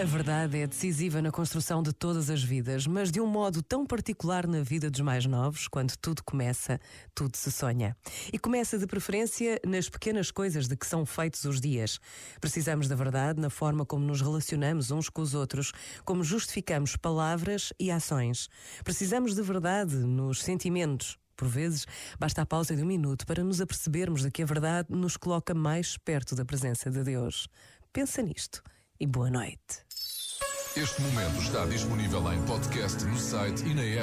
A verdade é decisiva na construção de todas as vidas, mas de um modo tão particular na vida dos mais novos, quando tudo começa, tudo se sonha. E começa de preferência nas pequenas coisas de que são feitos os dias. Precisamos da verdade na forma como nos relacionamos uns com os outros, como justificamos palavras e ações. Precisamos de verdade nos sentimentos, por vezes, basta a pausa de um minuto para nos apercebermos de que a verdade nos coloca mais perto da presença de Deus. Pensa nisto e boa noite. Este momento está disponível em podcast no site e na app.